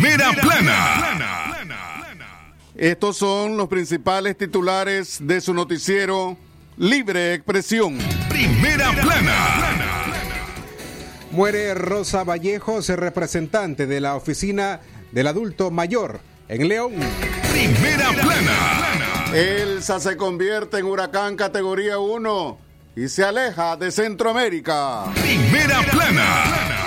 Primera plana. Estos son los principales titulares de su noticiero Libre Expresión. Primera plana. Muere Rosa Vallejos, representante de la oficina del adulto mayor en León. Primera plana. Elsa se convierte en huracán categoría 1 y se aleja de Centroamérica. Primera plana.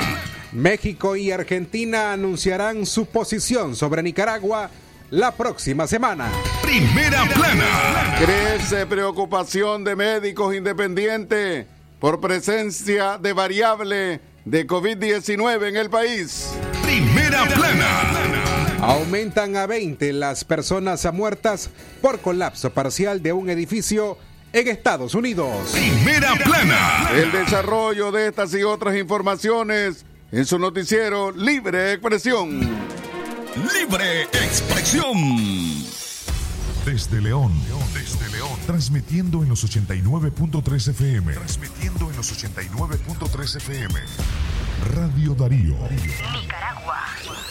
México y Argentina anunciarán su posición sobre Nicaragua la próxima semana. Primera plana. Crece preocupación de médicos independientes por presencia de variable de COVID-19 en el país. Primera plana. Aumentan a 20 las personas muertas por colapso parcial de un edificio en Estados Unidos. Primera plana. El desarrollo de estas y otras informaciones en su noticiero Libre Expresión. Libre expresión. Desde León, desde León, transmitiendo en los 89.3 FM. Transmitiendo en los 89.3 FM. Radio Darío. Con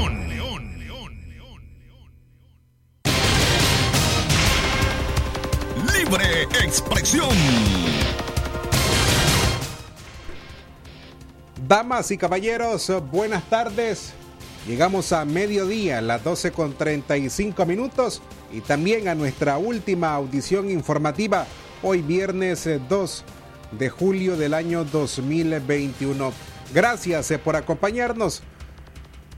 Expresión. Damas y caballeros, buenas tardes. Llegamos a mediodía, las 12 con 35 minutos, y también a nuestra última audición informativa, hoy viernes 2 de julio del año 2021. Gracias eh, por acompañarnos.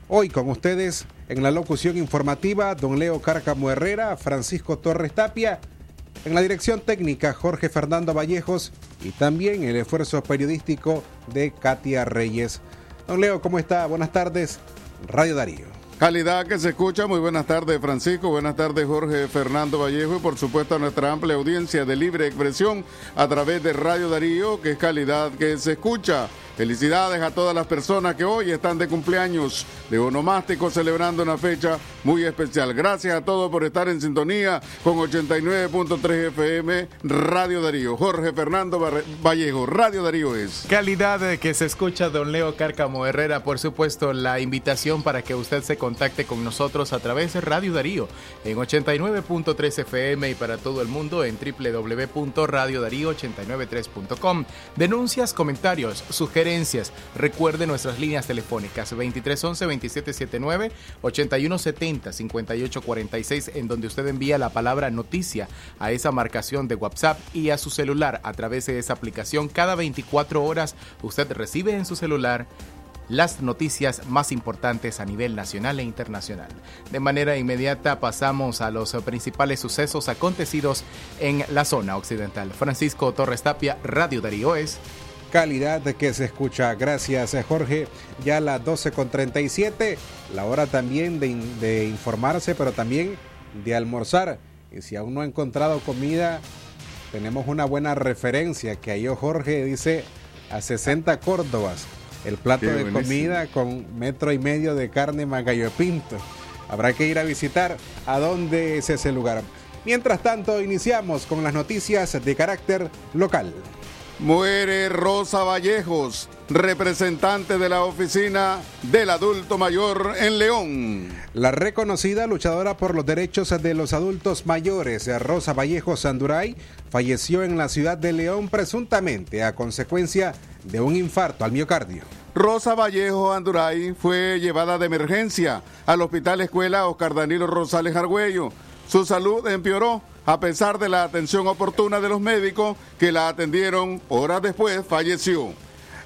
Hoy con ustedes en la locución informativa, don Leo Cárcamo Herrera, Francisco Torres Tapia, en la dirección técnica Jorge Fernando Vallejos y también el esfuerzo periodístico de Katia Reyes. Don Leo, ¿cómo está? Buenas tardes. Radio Darío. Calidad que se escucha. Muy buenas tardes, Francisco. Buenas tardes, Jorge Fernando Vallejo. Y por supuesto a nuestra amplia audiencia de libre expresión a través de Radio Darío, que es calidad que se escucha. Felicidades a todas las personas que hoy están de cumpleaños de onomástico celebrando una fecha muy especial. Gracias a todos por estar en sintonía con 89.3 FM Radio Darío. Jorge Fernando Vallejo, Radio Darío es. Calidad que se escucha, don Leo Cárcamo Herrera. Por supuesto, la invitación para que usted se contacte con nosotros a través de Radio Darío en 89.3 FM y para todo el mundo en www.radiodarío893.com. Denuncias, comentarios, sugerencias. Recuerde nuestras líneas telefónicas 2311-2779, 8170-5846, en donde usted envía la palabra noticia a esa marcación de WhatsApp y a su celular a través de esa aplicación. Cada 24 horas usted recibe en su celular las noticias más importantes a nivel nacional e internacional. De manera inmediata pasamos a los principales sucesos acontecidos en la zona occidental. Francisco Torres Tapia, Radio Darío. Calidad que se escucha. Gracias, eh, Jorge. Ya a las 12 con 37, la hora también de, de informarse, pero también de almorzar. Y si aún no ha encontrado comida, tenemos una buena referencia que halló Jorge, dice a 60 Córdobas. El plato Qué de buenísimo. comida con metro y medio de carne magallo pinto. Habrá que ir a visitar a dónde es ese lugar. Mientras tanto, iniciamos con las noticias de carácter local. Muere Rosa Vallejos, representante de la oficina del adulto mayor en León. La reconocida luchadora por los derechos de los adultos mayores, Rosa Vallejo Sanduray, falleció en la ciudad de León presuntamente a consecuencia de un infarto al miocardio. Rosa Vallejo Anduray fue llevada de emergencia al Hospital Escuela Oscar Danilo Rosales Argüello. Su salud empeoró a pesar de la atención oportuna de los médicos que la atendieron. Horas después falleció.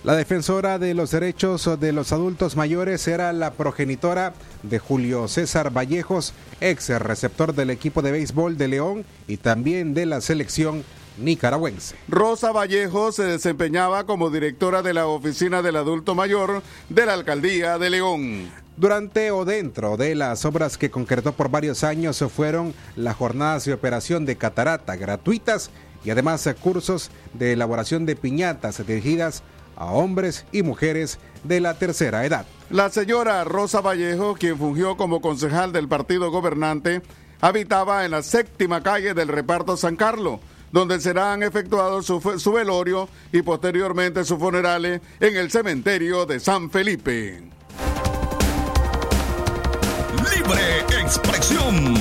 La defensora de los derechos de los adultos mayores era la progenitora de Julio César Vallejos, ex receptor del equipo de béisbol de León y también de la selección nicaragüense. Rosa Vallejo se desempeñaba como directora de la Oficina del Adulto Mayor de la Alcaldía de León. Durante o dentro de las obras que concretó por varios años fueron las jornadas de operación de catarata gratuitas y además cursos de elaboración de piñatas dirigidas a hombres y mujeres de la tercera edad. La señora Rosa Vallejo, quien fungió como concejal del partido gobernante, habitaba en la séptima calle del reparto San Carlos donde serán efectuados su, su, velorio y posteriormente sus funerales en el cementerio de San Felipe. Libre expresión.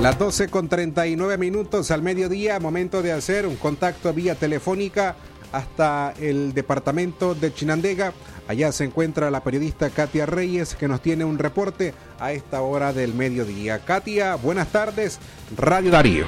Las 12 con 39 minutos al mediodía, momento de hacer un contacto vía telefónica hasta el departamento de Chinandega. Allá se encuentra la periodista Katia Reyes que nos tiene un reporte a esta hora del mediodía. Katia, buenas tardes, Radio Darío.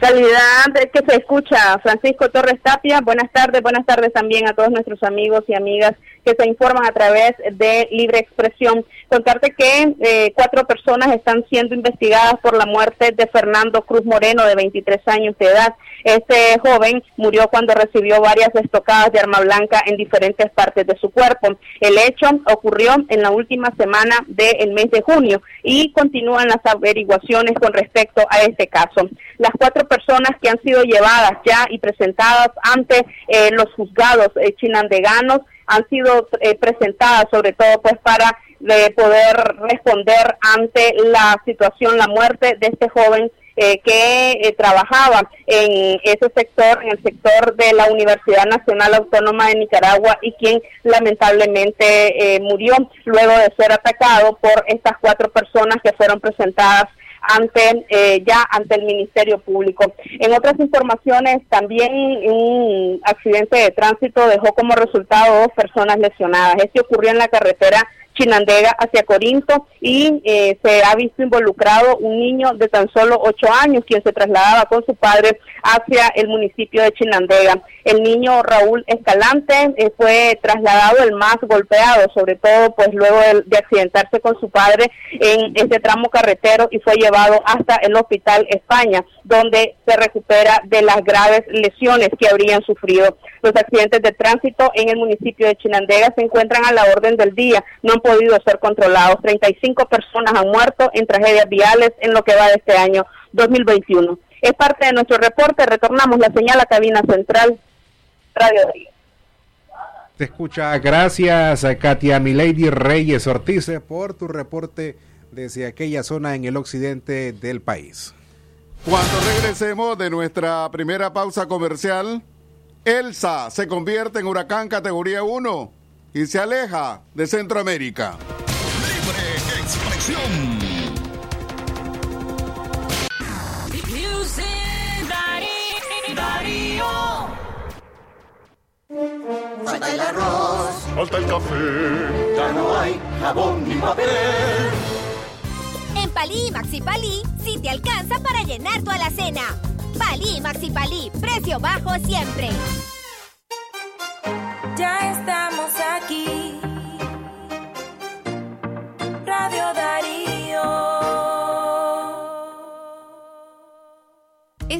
Calidad que se escucha, Francisco Torres Tapia. Buenas tardes, buenas tardes también a todos nuestros amigos y amigas que se informan a través de Libre Expresión. Contarte que eh, cuatro personas están siendo investigadas por la muerte de Fernando Cruz Moreno, de 23 años de edad. Este joven murió cuando recibió varias estocadas de arma blanca en diferentes partes de su cuerpo. El hecho ocurrió en la última semana del mes de junio y continúan las averiguaciones con respecto a este caso. Las cuatro personas que han sido llevadas ya y presentadas ante eh, los juzgados eh, chinandeganos han sido eh, presentadas sobre todo pues para eh, poder responder ante la situación, la muerte de este joven eh, que trabajaba en ese sector, en el sector de la Universidad Nacional Autónoma de Nicaragua y quien lamentablemente murió luego de ser atacado por estas cuatro personas que fueron presentadas ante eh, ya ante el Ministerio Público. En otras informaciones, también un accidente de tránsito dejó como resultado dos personas lesionadas. Este ocurrió en la carretera Chinandega hacia Corinto y eh, se ha visto involucrado un niño de tan solo ocho años quien se trasladaba con su padre hacia el municipio de Chinandega. El niño Raúl Escalante eh, fue trasladado el más golpeado, sobre todo pues luego de, de, accidentarse con su padre en este tramo carretero y fue llevado hasta el hospital España, donde se recupera de las graves lesiones que habrían sufrido. Los accidentes de tránsito en el municipio de Chinandega se encuentran a la orden del día. No podido ser controlados. 35 personas han muerto en tragedias viales en lo que va de este año 2021. Es parte de nuestro reporte. Retornamos la señal a cabina central Radio Darío. Te escucha. Gracias a Katia Milady Reyes Ortiz por tu reporte desde aquella zona en el occidente del país. Cuando regresemos de nuestra primera pausa comercial, Elsa se convierte en huracán categoría 1 y se aleja de Centroamérica. Libre expresión. Falta el arroz, falta el café, ya no hay jabón ni papel. En Palí Maxi Palí, sí te alcanza para llenar tu alacena. Palí Maxi Palí, precio bajo siempre.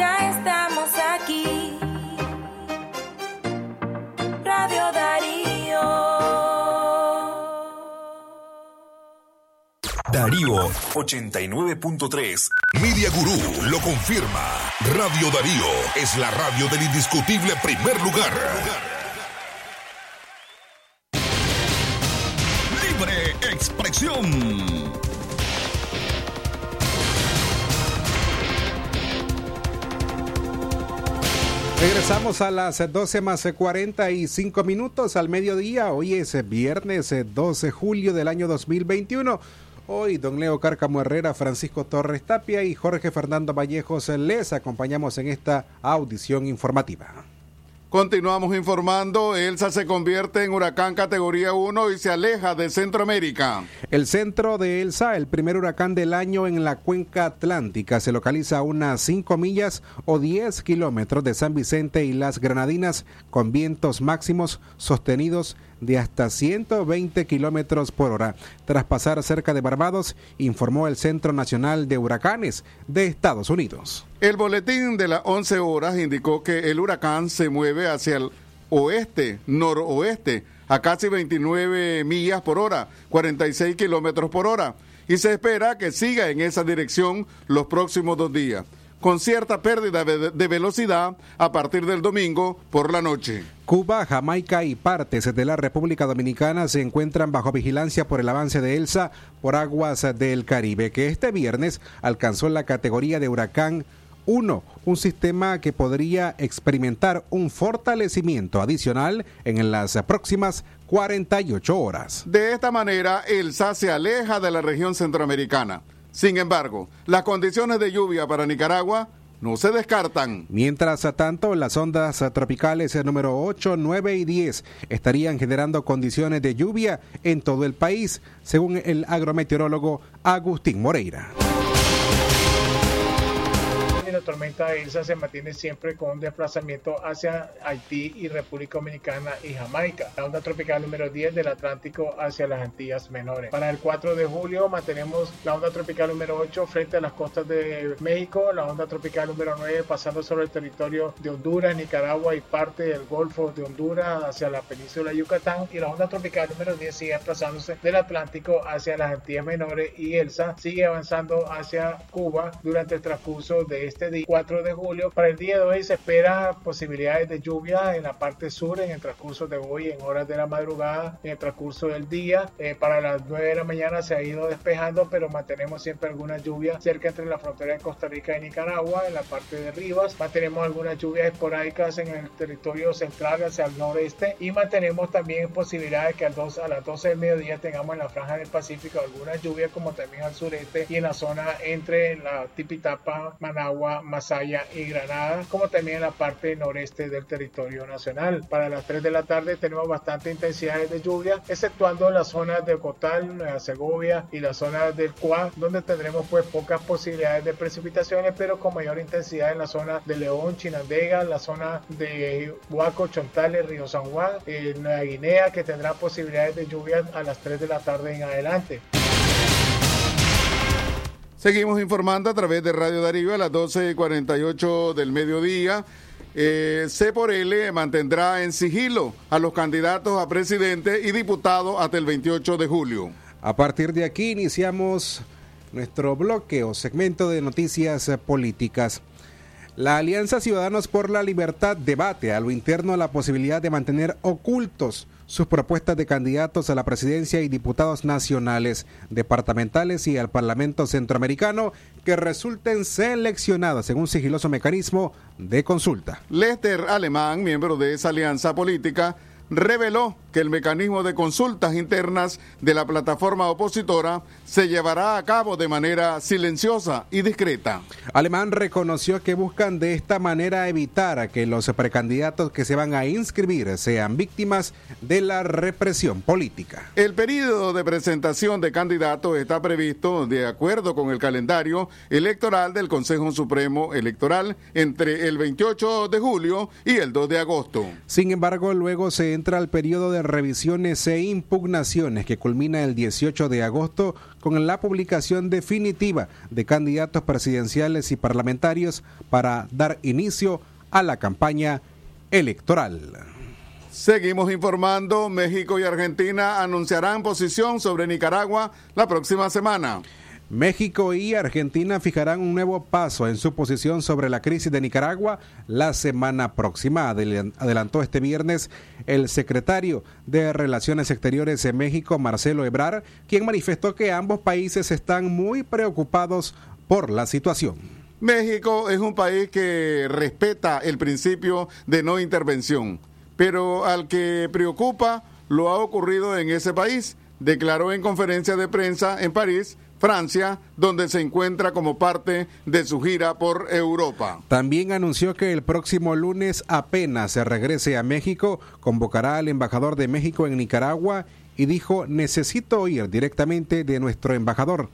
Ya estamos aquí. Radio Darío. Darío 89.3. Media Gurú lo confirma. Radio Darío es la radio del indiscutible primer lugar. Regresamos a las 12 más 45 minutos al mediodía. Hoy es viernes 12 de julio del año 2021. Hoy don Leo Cárcamo Herrera, Francisco Torres Tapia y Jorge Fernando Vallejos les acompañamos en esta audición informativa. Continuamos informando, Elsa se convierte en huracán categoría 1 y se aleja de Centroamérica. El centro de Elsa, el primer huracán del año en la cuenca atlántica, se localiza a unas 5 millas o 10 kilómetros de San Vicente y las Granadinas con vientos máximos sostenidos hasta 120 kilómetros por hora. Tras pasar cerca de Barbados, informó el Centro Nacional de Huracanes de Estados Unidos. El boletín de las 11 horas indicó que el huracán se mueve hacia el oeste, noroeste, a casi 29 millas por hora, 46 kilómetros por hora, y se espera que siga en esa dirección los próximos dos días con cierta pérdida de velocidad a partir del domingo por la noche. Cuba, Jamaica y partes de la República Dominicana se encuentran bajo vigilancia por el avance de Elsa por aguas del Caribe, que este viernes alcanzó la categoría de huracán 1, un sistema que podría experimentar un fortalecimiento adicional en las próximas 48 horas. De esta manera, Elsa se aleja de la región centroamericana. Sin embargo, las condiciones de lluvia para Nicaragua no se descartan. Mientras tanto, las ondas tropicales número 8, 9 y 10 estarían generando condiciones de lluvia en todo el país, según el agrometeorólogo Agustín Moreira la tormenta Elsa se mantiene siempre con un desplazamiento hacia Haití y República Dominicana y Jamaica. La onda tropical número 10 del Atlántico hacia las Antillas Menores. Para el 4 de julio mantenemos la onda tropical número 8 frente a las costas de México, la onda tropical número 9 pasando sobre el territorio de Honduras, Nicaragua y parte del Golfo de Honduras hacia la península de Yucatán y la onda tropical número 10 sigue desplazándose del Atlántico hacia las Antillas Menores y Elsa sigue avanzando hacia Cuba durante el transcurso de este día 4 de julio. Para el día de hoy se espera posibilidades de lluvia en la parte sur en el transcurso de hoy, en horas de la madrugada, en el transcurso del día. Eh, para las 9 de la mañana se ha ido despejando, pero mantenemos siempre alguna lluvia cerca entre la frontera de Costa Rica y Nicaragua, en la parte de Rivas. Mantenemos algunas lluvias esporádicas en el territorio central hacia el noreste y mantenemos también posibilidades que a, dos, a las 12 del mediodía tengamos en la franja del Pacífico algunas lluvias como también al sureste y en la zona entre la Tipitapa, Managua Masaya y Granada, como también en la parte noreste del territorio nacional. Para las 3 de la tarde tenemos bastante intensidad de lluvia, exceptuando las zonas de Cotal, Nueva Segovia y las zonas del Cuá, donde tendremos pues pocas posibilidades de precipitaciones, pero con mayor intensidad en la zona de León, Chinandega, la zona de Huaco, Chontales, Río San Juan, eh, Nueva Guinea, que tendrá posibilidades de lluvia a las 3 de la tarde en adelante. Seguimos informando a través de Radio Darío a las 12.48 del mediodía. Eh, C por L mantendrá en sigilo a los candidatos a presidente y diputado hasta el 28 de julio. A partir de aquí iniciamos nuestro bloque o segmento de noticias políticas. La Alianza Ciudadanos por la Libertad debate a lo interno la posibilidad de mantener ocultos sus propuestas de candidatos a la presidencia y diputados nacionales, departamentales y al Parlamento Centroamericano que resulten seleccionados en un sigiloso mecanismo de consulta. Lester Alemán, miembro de esa alianza política, reveló que el mecanismo de consultas internas de la plataforma opositora se llevará a cabo de manera silenciosa y discreta. Alemán reconoció que buscan de esta manera evitar que los precandidatos que se van a inscribir sean víctimas de la represión política. El periodo de presentación de candidatos está previsto de acuerdo con el calendario electoral del Consejo Supremo Electoral entre el 28 de julio y el 2 de agosto. Sin embargo, luego se entra al periodo de revisiones e impugnaciones que culmina el 18 de agosto con la publicación definitiva de candidatos presidenciales y parlamentarios para dar inicio a la campaña electoral. Seguimos informando, México y Argentina anunciarán posición sobre Nicaragua la próxima semana. México y Argentina fijarán un nuevo paso en su posición sobre la crisis de Nicaragua la semana próxima, adelantó este viernes el secretario de Relaciones Exteriores de México, Marcelo Ebrar, quien manifestó que ambos países están muy preocupados por la situación. México es un país que respeta el principio de no intervención, pero al que preocupa lo ha ocurrido en ese país, declaró en conferencia de prensa en París Francia, donde se encuentra como parte de su gira por Europa. También anunció que el próximo lunes apenas se regrese a México, convocará al embajador de México en Nicaragua y dijo, necesito oír directamente de nuestro embajador.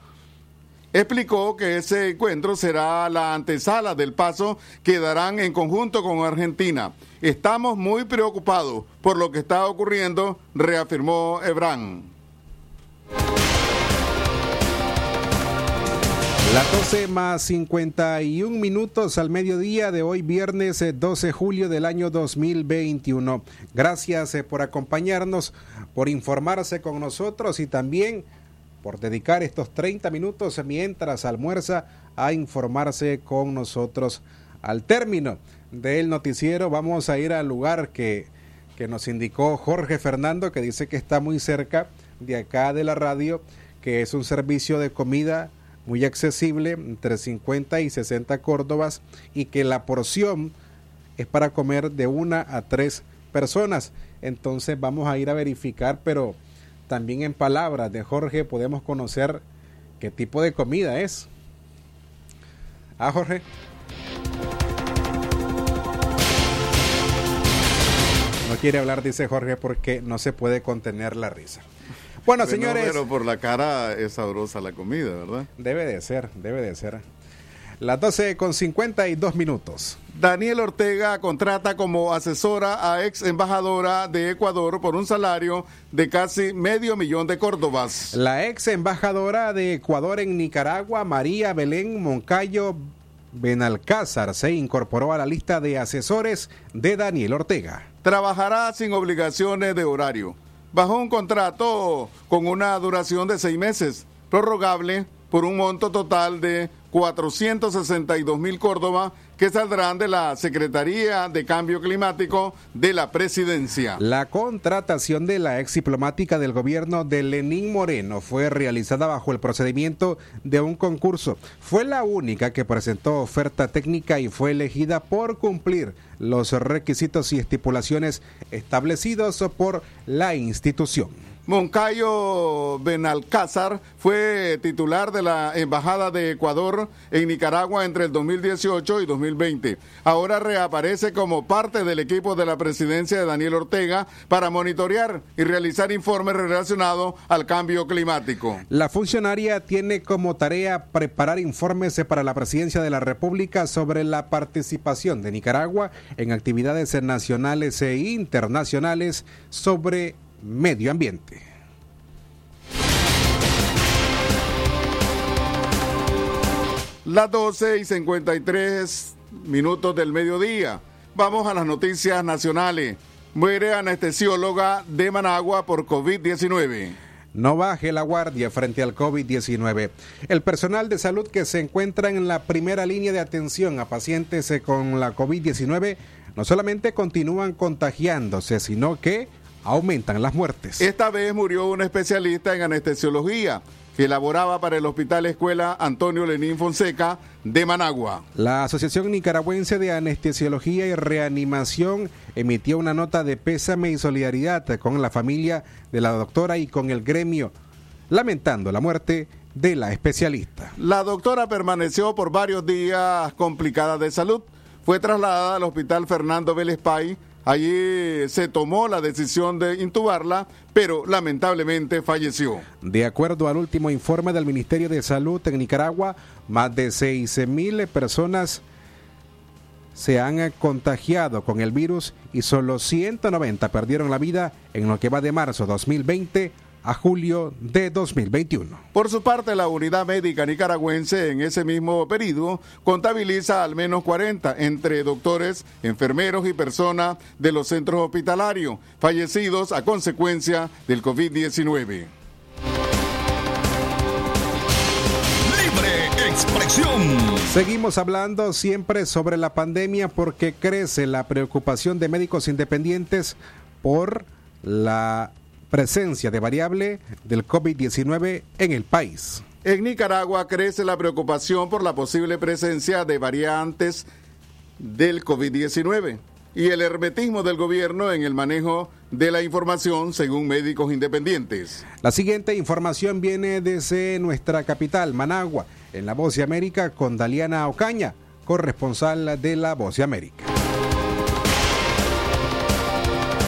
Explicó que ese encuentro será la antesala del paso que darán en conjunto con Argentina. Estamos muy preocupados por lo que está ocurriendo, reafirmó Ebrán. Las 12 más 51 minutos al mediodía de hoy, viernes 12 eh, de julio del año 2021. Gracias eh, por acompañarnos, por informarse con nosotros y también por dedicar estos 30 minutos mientras almuerza a informarse con nosotros. Al término del noticiero vamos a ir al lugar que, que nos indicó Jorge Fernando, que dice que está muy cerca de acá de la radio, que es un servicio de comida muy accesible, entre 50 y 60 córdobas, y que la porción es para comer de una a tres personas. Entonces vamos a ir a verificar, pero también en palabras de Jorge podemos conocer qué tipo de comida es. Ah, Jorge. No quiere hablar, dice Jorge, porque no se puede contener la risa. Bueno, señores. Pero por la cara es sabrosa la comida, ¿verdad? Debe de ser, debe de ser. Las 12 con 52 minutos. Daniel Ortega contrata como asesora a ex embajadora de Ecuador por un salario de casi medio millón de córdobas. La ex embajadora de Ecuador en Nicaragua, María Belén Moncayo Benalcázar, se incorporó a la lista de asesores de Daniel Ortega. Trabajará sin obligaciones de horario bajo un contrato con una duración de seis meses, prorrogable por un monto total de 462 mil Córdoba que saldrán de la Secretaría de Cambio Climático de la Presidencia. La contratación de la ex diplomática del gobierno de Lenín Moreno fue realizada bajo el procedimiento de un concurso. Fue la única que presentó oferta técnica y fue elegida por cumplir los requisitos y estipulaciones establecidos por la institución. Moncayo Benalcázar fue titular de la Embajada de Ecuador en Nicaragua entre el 2018 y 2020. Ahora reaparece como parte del equipo de la presidencia de Daniel Ortega para monitorear y realizar informes relacionados al cambio climático. La funcionaria tiene como tarea preparar informes para la presidencia de la República sobre la participación de Nicaragua en actividades nacionales e internacionales sobre medio ambiente. Las 12 y 53 minutos del mediodía. Vamos a las noticias nacionales. Muere anestesióloga de Managua por COVID-19. No baje la guardia frente al COVID-19. El personal de salud que se encuentra en la primera línea de atención a pacientes con la COVID-19 no solamente continúan contagiándose, sino que aumentan las muertes. Esta vez murió un especialista en anestesiología que laboraba para el Hospital Escuela Antonio Lenín Fonseca de Managua. La Asociación Nicaragüense de Anestesiología y Reanimación emitió una nota de pésame y solidaridad con la familia de la doctora y con el gremio, lamentando la muerte de la especialista. La doctora permaneció por varios días complicada de salud. Fue trasladada al Hospital Fernando Vélez Pay Allí se tomó la decisión de intubarla, pero lamentablemente falleció. De acuerdo al último informe del Ministerio de Salud en Nicaragua, más de 6 mil personas se han contagiado con el virus y solo 190 perdieron la vida en lo que va de marzo 2020 a julio de 2021. Por su parte, la unidad médica nicaragüense en ese mismo periodo contabiliza al menos 40 entre doctores, enfermeros y personas de los centros hospitalarios fallecidos a consecuencia del COVID-19. Libre expresión. Seguimos hablando siempre sobre la pandemia porque crece la preocupación de médicos independientes por la presencia de variable del COVID-19 en el país. En Nicaragua crece la preocupación por la posible presencia de variantes del COVID-19 y el hermetismo del gobierno en el manejo de la información según médicos independientes. La siguiente información viene desde nuestra capital, Managua, en La Voz de América con Daliana Ocaña, corresponsal de La Voz de América.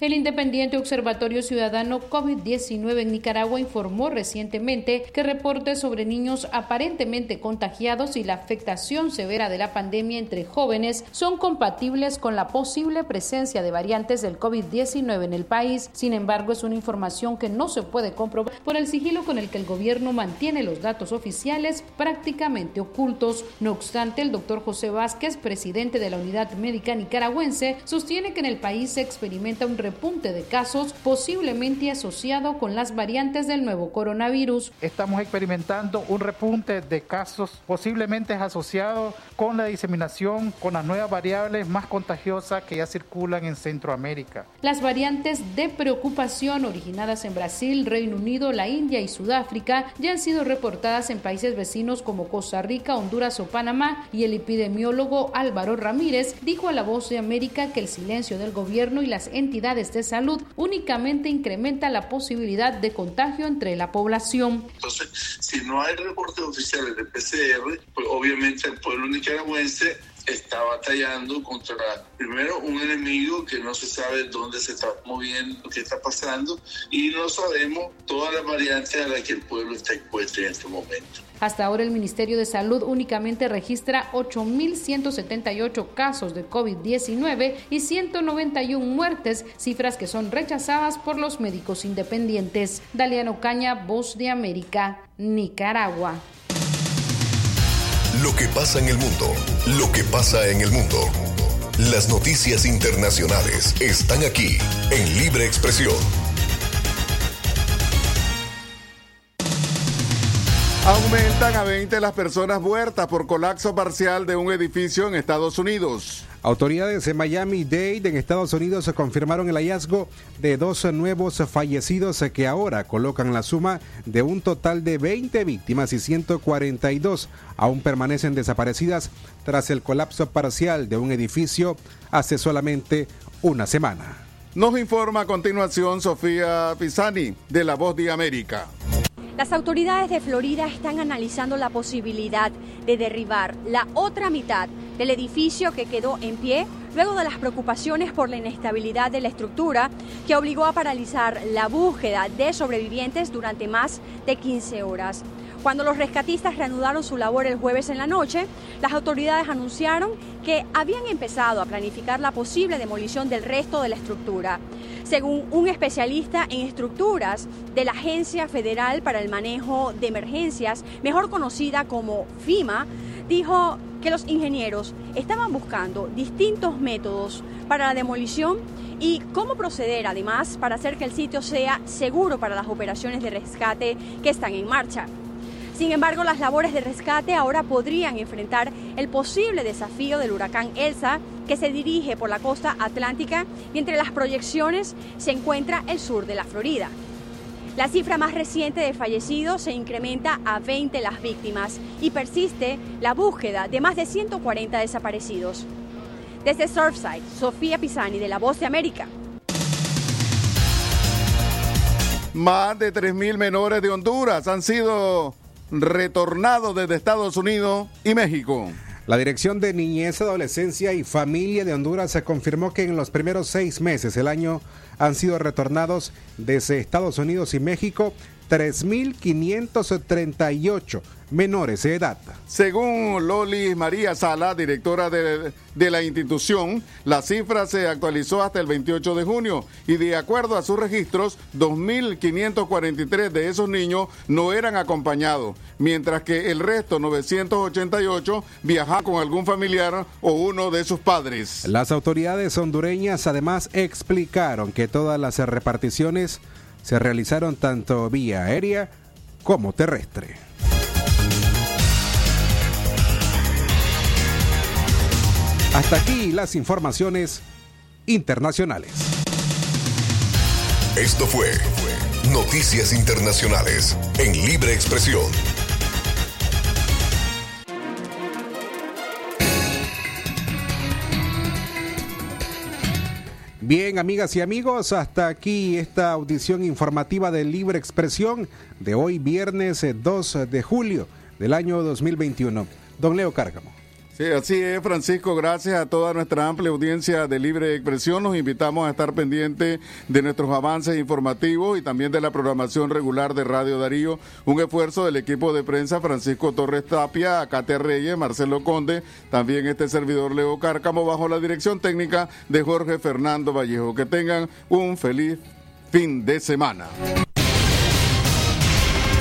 El Independiente Observatorio Ciudadano COVID-19 en Nicaragua informó recientemente que reportes sobre niños aparentemente contagiados y la afectación severa de la pandemia entre jóvenes son compatibles con la posible presencia de variantes del COVID-19 en el país. Sin embargo, es una información que no se puede comprobar por el sigilo con el que el gobierno mantiene los datos oficiales prácticamente ocultos. No obstante, el doctor José Vázquez, presidente de la Unidad Médica Nicaragüense, sostiene que en el país se experimenta un repunte de casos posiblemente asociado con las variantes del nuevo coronavirus. Estamos experimentando un repunte de casos posiblemente asociado con la diseminación con las nuevas variables más contagiosas que ya circulan en Centroamérica. Las variantes de preocupación originadas en Brasil, Reino Unido, la India y Sudáfrica ya han sido reportadas en países vecinos como Costa Rica, Honduras o Panamá y el epidemiólogo Álvaro Ramírez dijo a La Voz de América que el silencio del gobierno y las entidades de salud únicamente incrementa la posibilidad de contagio entre la población. Entonces, si no hay reportes oficiales de PCR, pues obviamente el pueblo nicaragüense está batallando contra, primero, un enemigo que no se sabe dónde se está moviendo, qué está pasando, y no sabemos todas las variantes a las que el pueblo está expuesto en este momento. Hasta ahora el Ministerio de Salud únicamente registra 8.178 casos de COVID-19 y 191 muertes, cifras que son rechazadas por los médicos independientes. Daliano Caña, Voz de América, Nicaragua. Lo que pasa en el mundo, lo que pasa en el mundo. Las noticias internacionales están aquí en Libre Expresión. Aumentan a 20 las personas muertas por colapso parcial de un edificio en Estados Unidos. Autoridades en Miami-Dade, en Estados Unidos, confirmaron el hallazgo de dos nuevos fallecidos que ahora colocan la suma de un total de 20 víctimas y 142 aún permanecen desaparecidas tras el colapso parcial de un edificio hace solamente una semana. Nos informa a continuación Sofía Pisani de La Voz de América. Las autoridades de Florida están analizando la posibilidad de derribar la otra mitad del edificio que quedó en pie luego de las preocupaciones por la inestabilidad de la estructura que obligó a paralizar la búsqueda de sobrevivientes durante más de 15 horas. Cuando los rescatistas reanudaron su labor el jueves en la noche, las autoridades anunciaron que habían empezado a planificar la posible demolición del resto de la estructura. Según un especialista en estructuras de la Agencia Federal para el Manejo de Emergencias, mejor conocida como FIMA, dijo que los ingenieros estaban buscando distintos métodos para la demolición y cómo proceder además para hacer que el sitio sea seguro para las operaciones de rescate que están en marcha. Sin embargo, las labores de rescate ahora podrían enfrentar el posible desafío del huracán Elsa que se dirige por la costa atlántica y entre las proyecciones se encuentra el sur de la Florida. La cifra más reciente de fallecidos se incrementa a 20 las víctimas y persiste la búsqueda de más de 140 desaparecidos. Desde Surfside, Sofía Pisani de La Voz de América. Más de 3.000 menores de Honduras han sido retornados desde Estados Unidos y México. La Dirección de Niñez, Adolescencia y Familia de Honduras se confirmó que en los primeros seis meses del año han sido retornados desde Estados Unidos y México 3.538 menores de edad. Según Loli María Sala, directora de, de, la institución, la cifra se actualizó hasta el 28 de junio y de acuerdo a sus registros, 2.543 de esos niños no eran acompañados, mientras que el resto, 988, viajaban con algún familiar o uno de sus padres. Las autoridades hondureñas además explicaron que todas las reparticiones se realizaron tanto vía aérea como terrestre. Hasta aquí las informaciones internacionales. Esto fue Noticias Internacionales en Libre Expresión. Bien, amigas y amigos, hasta aquí esta audición informativa de Libre Expresión de hoy, viernes 2 de julio del año 2021. Don Leo Cárgamo. Sí, así es, Francisco. Gracias a toda nuestra amplia audiencia de libre expresión. Nos invitamos a estar pendientes de nuestros avances informativos y también de la programación regular de Radio Darío. Un esfuerzo del equipo de prensa Francisco Torres Tapia, Acate Reyes, Marcelo Conde, también este servidor Leo Cárcamo, bajo la dirección técnica de Jorge Fernando Vallejo. Que tengan un feliz fin de semana